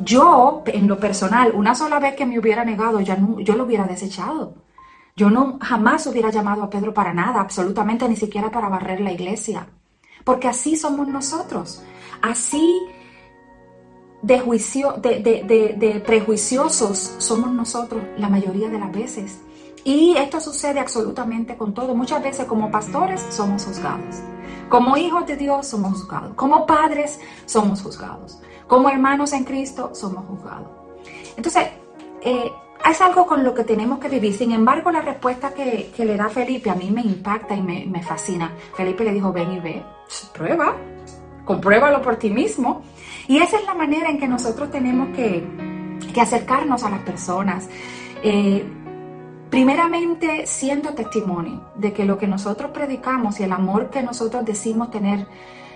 Yo, en lo personal, una sola vez que me hubiera negado, no, yo lo hubiera desechado. Yo no jamás hubiera llamado a Pedro para nada, absolutamente ni siquiera para barrer la iglesia. Porque así somos nosotros. Así de, juicio, de, de, prejuiciosos somos nosotros la mayoría de las veces. Y esto sucede absolutamente con todo. Muchas veces como pastores somos juzgados. Como hijos de Dios somos juzgados. Como padres somos juzgados. Como hermanos en Cristo somos juzgados. Entonces, eh, es algo con lo que tenemos que vivir. Sin embargo, la respuesta que, le da Felipe a mí me impacta y me, me fascina. Felipe le dijo, ven y ve, prueba, compruébalo por ti mismo. Y esa es la manera en que nosotros tenemos que, acercarnos a las personas. Eh, primeramente, siendo testimonio de que lo que nosotros predicamos y el amor que nosotros decimos tener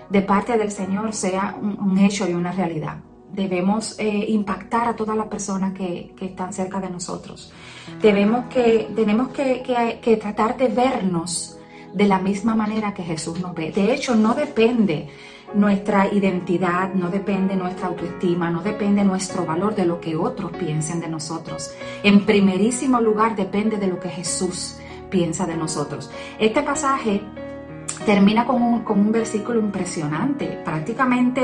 de parte del Señor sea un, hecho y una realidad. Debemos eh, impactar a todas las personas que, están cerca de nosotros. Debemos que, tenemos que, que tratar de vernos de la misma manera que Jesús nos ve. De hecho, no depende nuestra identidad, no depende nuestra autoestima, no depende nuestro valor de lo que otros piensen de nosotros. En primerísimo lugar depende de lo que Jesús piensa de nosotros. Este pasaje termina con un, versículo impresionante. Prácticamente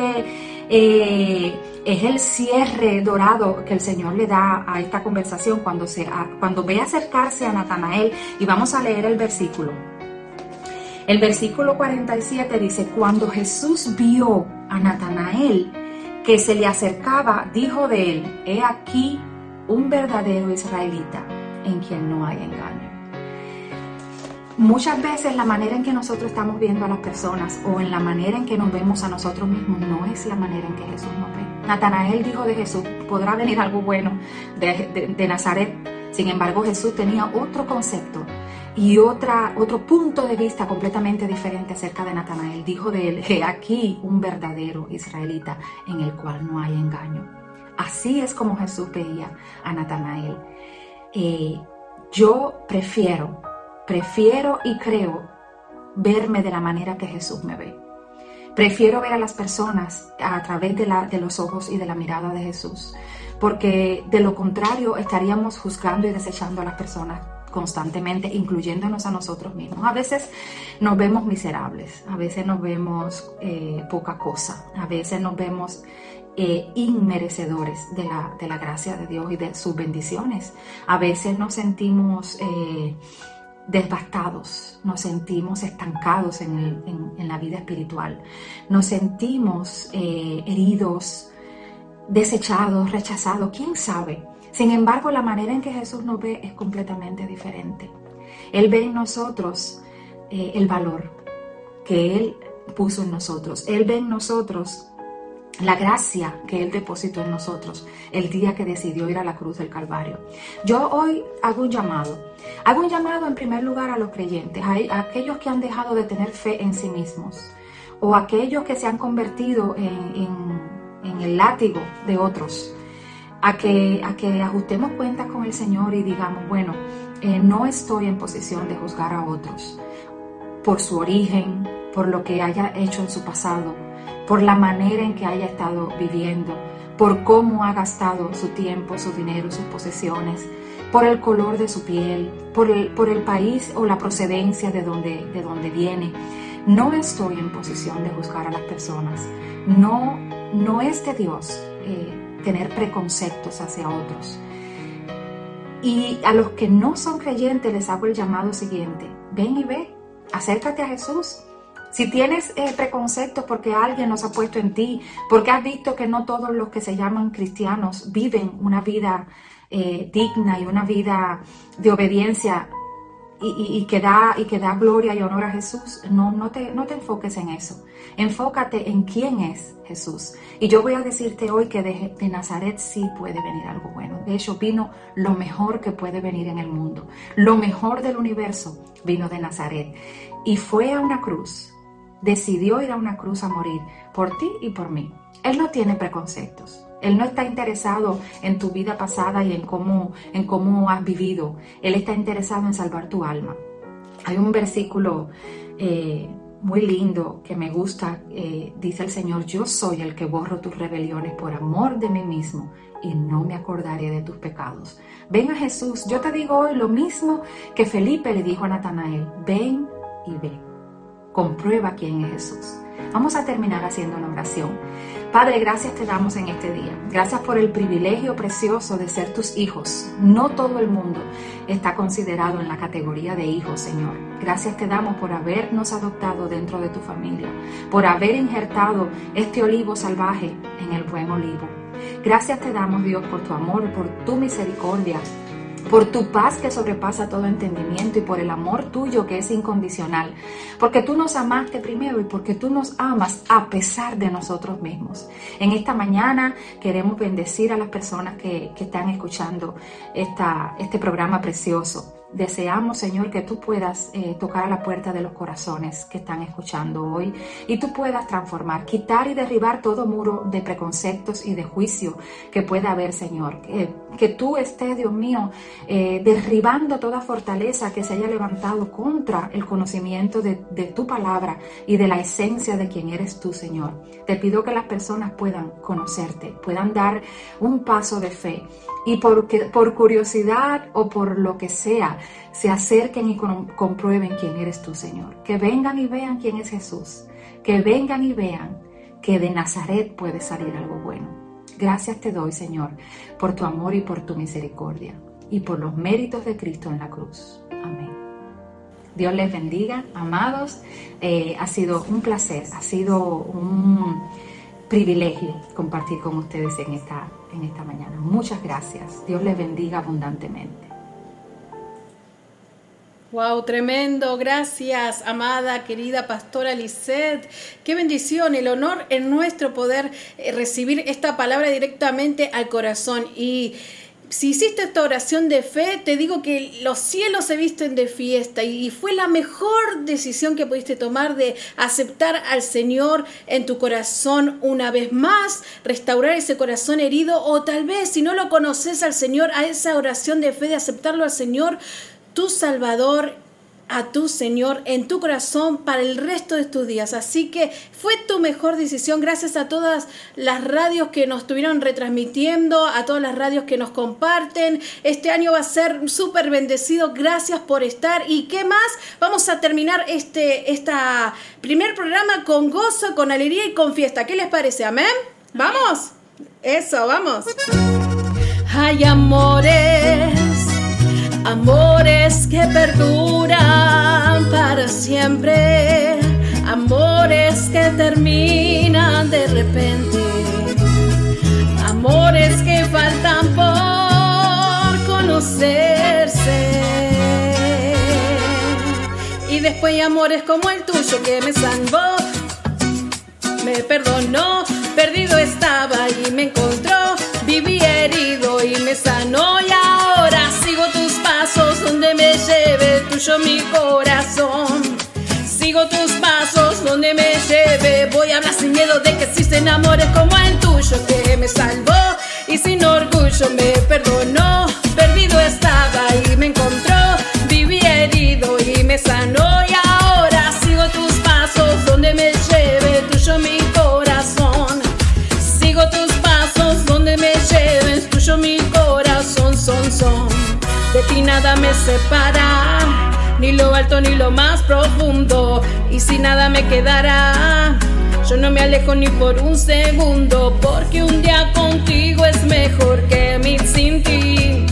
eh, es el cierre dorado que el Señor le da a esta conversación cuando, se, cuando ve acercarse a Natanael. Y vamos a leer el versículo. El versículo 47 dice, cuando Jesús vio a Natanael que se le acercaba, dijo de él, he aquí un verdadero israelita en quien no hay engaño. Muchas veces la manera en que nosotros estamos viendo a las personas o en la manera en que nos vemos a nosotros mismos no es la manera en que Jesús nos ve. Natanael dijo de Jesús, podrá venir algo bueno de, de Nazaret. Sin embargo, Jesús tenía otro concepto y otra, otro punto de vista completamente diferente acerca de Natanael. Dijo de él, he aquí un verdadero israelita en el cual no hay engaño. Así es como Jesús veía a Natanael. Eh, yo prefiero, prefiero y creo verme de la manera que Jesús me ve. Prefiero ver a las personas a través de, la, de los ojos y de la mirada de Jesús, porque de lo contrario estaríamos juzgando y desechando a las personas constantemente, incluyéndonos a nosotros mismos. A veces nos vemos miserables, a veces nos vemos eh, poca cosa, a veces nos vemos eh, inmerecedores de la, de la, gracia de Dios y de sus bendiciones. A veces nos sentimos eh, devastados, nos sentimos estancados en, en, la vida espiritual, nos sentimos heridos, desechados, rechazados, quién sabe. Sin embargo, la manera en que Jesús nos ve es completamente diferente. Él ve en nosotros eh, el valor que Él puso en nosotros. Él ve en nosotros la gracia que Él depositó en nosotros el día que decidió ir a la cruz del Calvario. Yo hoy hago un llamado. Hago un llamado en primer lugar a los creyentes, a, aquellos que han dejado de tener fe en sí mismos o aquellos que se han convertido en el látigo de otros a que, a que ajustemos cuentas con el Señor y digamos, bueno, eh, no estoy en posición de juzgar a otros por su origen, por lo que haya hecho en su pasado, por la manera en que haya estado viviendo, por cómo ha gastado su tiempo, su dinero, sus posesiones, por el color de su piel, por el, por el país o la procedencia de donde, de donde viene. No estoy en posición de juzgar a las personas. No, no es de Dios. Eh, tener preconceptos hacia otros. Y a los que no son creyentes les hago el llamado siguiente, ven y ve, acércate a Jesús. Si tienes eh, preconceptos porque alguien nos ha puesto en ti, porque has visto que no todos los que se llaman cristianos viven una vida eh, digna y una vida de obediencia y, que da, y que da gloria y honor a Jesús, no, no, te, no te enfoques en eso. Enfócate en quién es Jesús. Y yo voy a decirte hoy que de, de Nazaret sí puede venir algo bueno. De hecho, vino lo mejor que puede venir en el mundo. Lo mejor del universo vino de Nazaret. Y fue a una cruz. Decidió ir a una cruz a morir por ti y por mí. Él no tiene preconceptos. Él no está interesado en tu vida pasada y en cómo, en cómo has vivido. Él está interesado en salvar tu alma. Hay un versículo eh, muy lindo que me gusta. Eh, dice el Señor, yo soy el que borro tus rebeliones por amor de mí mismo y no me acordaré de tus pecados. Ven a Jesús. Yo te digo hoy lo mismo que Felipe le dijo a Natanael. Ven y ve. Comprueba quién es Jesús. Vamos a terminar haciendo una oración. Padre, gracias te damos en este día. Gracias por el privilegio precioso de ser tus hijos. No todo el mundo está considerado en la categoría de hijos, Señor. Gracias te damos por habernos adoptado dentro de tu familia, por haber injertado este olivo salvaje en el buen olivo. Gracias te damos, Dios, por tu amor, por tu misericordia, por tu paz que sobrepasa todo entendimiento y por el amor tuyo que es incondicional, porque tú nos amaste primero y porque tú nos amas a pesar de nosotros mismos. En esta mañana queremos bendecir a las personas que, están escuchando esta, este programa precioso. Deseamos, Señor, que tú puedas eh, tocar a la puerta de los corazones que están escuchando hoy y tú puedas transformar, quitar y derribar todo muro de preconceptos y de juicio que pueda haber, Señor. que tú estés, Dios mío, eh, derribando toda fortaleza que se haya levantado contra el conocimiento de, tu palabra y de la esencia de quien eres tú, Señor. Te pido que las personas puedan conocerte, puedan dar un paso de fe y porque, por curiosidad o por lo que sea, se acerquen y comprueben quién eres tú, Señor. Que vengan y vean quién es Jesús. Que vengan y vean que de Nazaret puede salir algo bueno. Gracias te doy, Señor, por tu amor y por tu misericordia y por los méritos de Cristo en la cruz. Amén. Dios les bendiga, amados. Eh, ha sido un placer, ha sido un privilegio compartir con ustedes en esta, en esta mañana. Muchas gracias. Dios les bendiga abundantemente. Wow, tremendo. Gracias, amada, querida pastora Lisette. Qué bendición, el honor en nuestro poder eh, recibir esta palabra directamente al corazón. Y si hiciste esta oración de fe, te digo que los cielos se visten de fiesta y fue la mejor decisión que pudiste tomar de aceptar al Señor en tu corazón una vez más, restaurar ese corazón herido o tal vez si no lo conoces al Señor, a esa oración de fe de aceptarlo al Señor, tu Salvador a tu Señor en tu corazón para el resto de tus días. Así que fue tu mejor decisión. Gracias a todas las radios que nos estuvieron retransmitiendo, a todas las radios que nos comparten. Este año va a ser súper bendecido. Gracias por estar. ¿Y qué más? Vamos a terminar este esta primer programa con gozo, con alegría y con fiesta. ¿Qué les parece? Amén. ¿Vamos? Eso, vamos. Hay amores Amores que perduran para siempre, amores que terminan de repente, amores que faltan por conocerse. Y después amores como el tuyo que me salvó, me perdonó, perdido estaba y me encontró, viví tuyo mi corazón. Sigo tus pasos donde me lleve. Voy a hablar sin miedo de que existen amores como el tuyo que me salvó y sin orgullo me perdonó. Perdido estaba y me encontró. Viví herido y me sanó y ahora sigo tus pasos donde me lleve tuyo mi corazón. Sigo tus pasos donde me lleves tuyo mi corazón son son. De ti nada me separa, lo alto ni lo más profundo. Y si nada me quedará, yo no me alejo ni por un segundo, porque un día contigo es mejor que mil sin ti.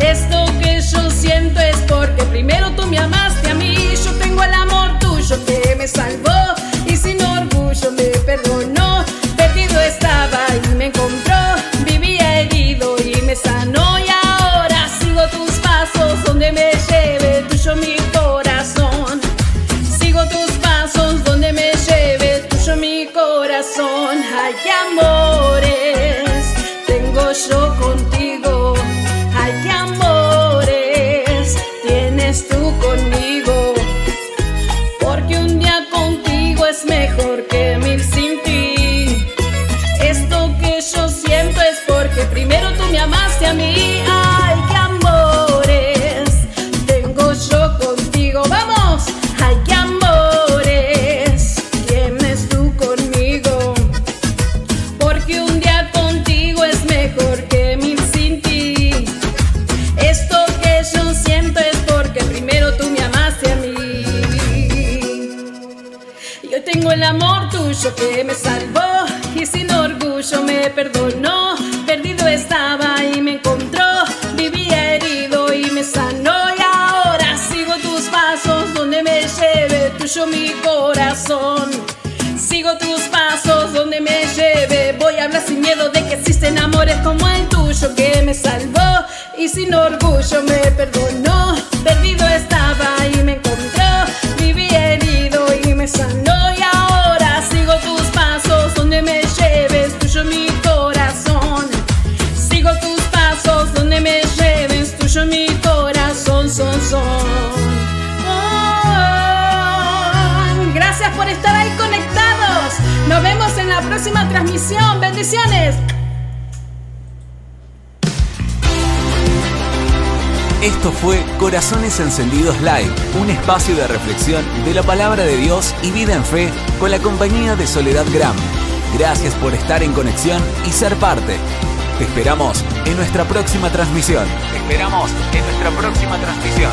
Esto que yo siento es porque primero tú me amaste a mí, yo tengo el amor tuyo que me salvó Live, un espacio de reflexión de la palabra de Dios y vida en fe con la compañía de Soledad Gram. Gracias por estar en conexión y ser parte. Te esperamos en nuestra próxima transmisión. Te esperamos en nuestra próxima transmisión.